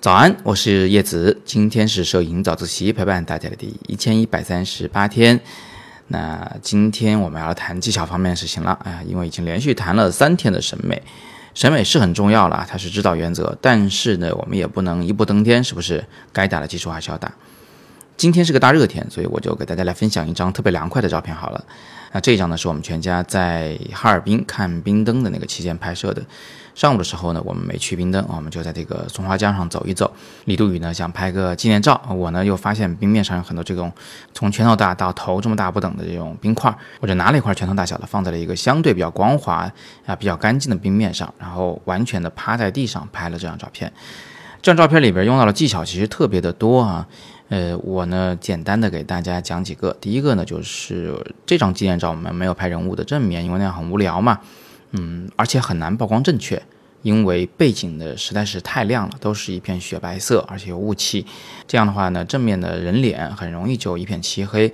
早安，我是叶子，今天是摄影早自习陪伴大家的第一千一百三十八天。那今天我们要谈技巧方面的事情了，哎，因为已经连续谈了三天的审美，审美是很重要了，它是指导原则，但是呢，我们也不能一步登天，是不是？该打的基础还是要打。今天是个大热天，所以我就给大家来分享一张特别凉快的照片好了。那这一张呢，是我们全家在哈尔滨看冰灯的那个期间拍摄的。上午的时候呢，我们没去冰灯，我们就在这个松花江上走一走。李杜宇呢想拍个纪念照，我呢又发现冰面上有很多这种从拳头大到头这么大不等的这种冰块，我就拿了一块拳头大小的放在了一个相对比较光滑啊比较干净的冰面上，然后完全的趴在地上拍了这张照片。这张照片里边用到的技巧其实特别的多啊。呃，我呢，简单的给大家讲几个。第一个呢，就是这张纪念照我们没有拍人物的正面，因为那样很无聊嘛。嗯，而且很难曝光正确，因为背景的实在是太亮了，都是一片雪白色，而且有雾气。这样的话呢，正面的人脸很容易就一片漆黑。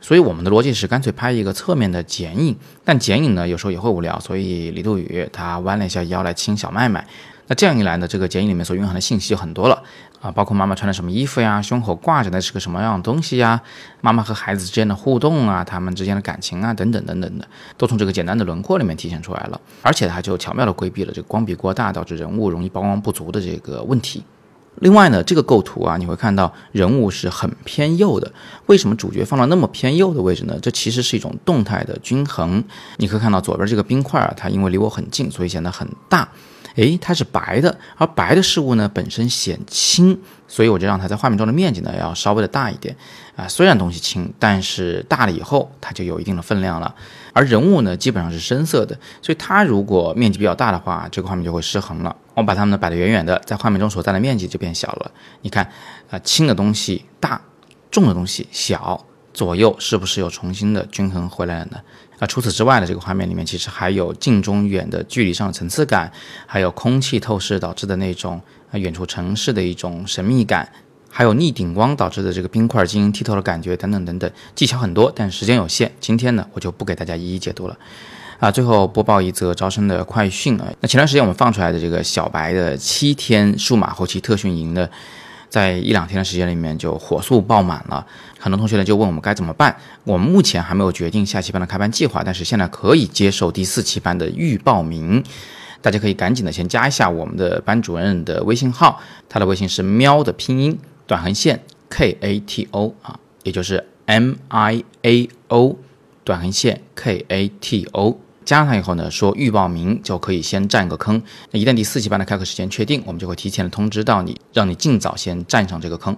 所以我们的逻辑是干脆拍一个侧面的剪影，但剪影呢有时候也会无聊，所以李杜宇他弯了一下腰来亲小麦麦。那这样一来呢，这个剪影里面所蕴含的信息就很多了啊，包括妈妈穿的什么衣服呀，胸口挂着的是个什么样的东西呀，妈妈和孩子之间的互动啊，他们之间的感情啊，等等等等的，都从这个简单的轮廓里面体现出来了，而且它就巧妙的规避了这个光比过大导致人物容易曝光不足的这个问题。另外呢，这个构图啊，你会看到人物是很偏右的，为什么主角放到那么偏右的位置呢？这其实是一种动态的均衡。你可以看到左边这个冰块啊，它因为离我很近，所以显得很大。诶，它是白的，而白的事物呢本身显轻，所以我就让它在画面中的面积呢要稍微的大一点啊。虽然东西轻，但是大了以后它就有一定的分量了。而人物呢基本上是深色的，所以它如果面积比较大的话，这个画面就会失衡了。我把它们呢摆得远远的，在画面中所占的面积就变小了。你看啊，轻的东西大，重的东西小。左右是不是又重新的均衡回来了呢？啊，除此之外呢，这个画面里面其实还有近中远的距离上的层次感，还有空气透视导致的那种啊远处城市的一种神秘感，还有逆顶光导致的这个冰块晶莹剔透的感觉等等等等，技巧很多，但时间有限，今天呢我就不给大家一一解读了。啊，最后播报一则招生的快讯啊，那前段时间我们放出来的这个小白的七天数码后期特训营的。在一两天的时间里面就火速爆满了，很多同学呢就问我们该怎么办。我们目前还没有决定下期班的开班计划，但是现在可以接受第四期班的预报名，大家可以赶紧的先加一下我们的班主任的微信号，他的微信是喵的拼音短横线 K A T O 啊，也就是 M I A O 短横线 K A T O。加上以后呢，说预报名就可以先占个坑。那一旦第四期班的开课时间确定，我们就会提前的通知到你，让你尽早先占上这个坑。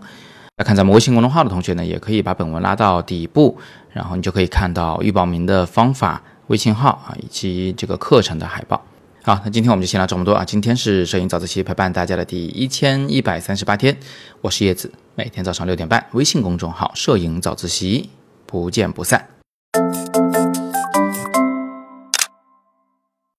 来看咱们微信公众号的同学呢，也可以把本文拉到底部，然后你就可以看到预报名的方法、微信号啊，以及这个课程的海报。好，那今天我们就先聊这么多啊。今天是摄影早自习陪伴大家的第一千一百三十八天，我是叶子，每天早上六点半，微信公众号“摄影早自习”，不见不散。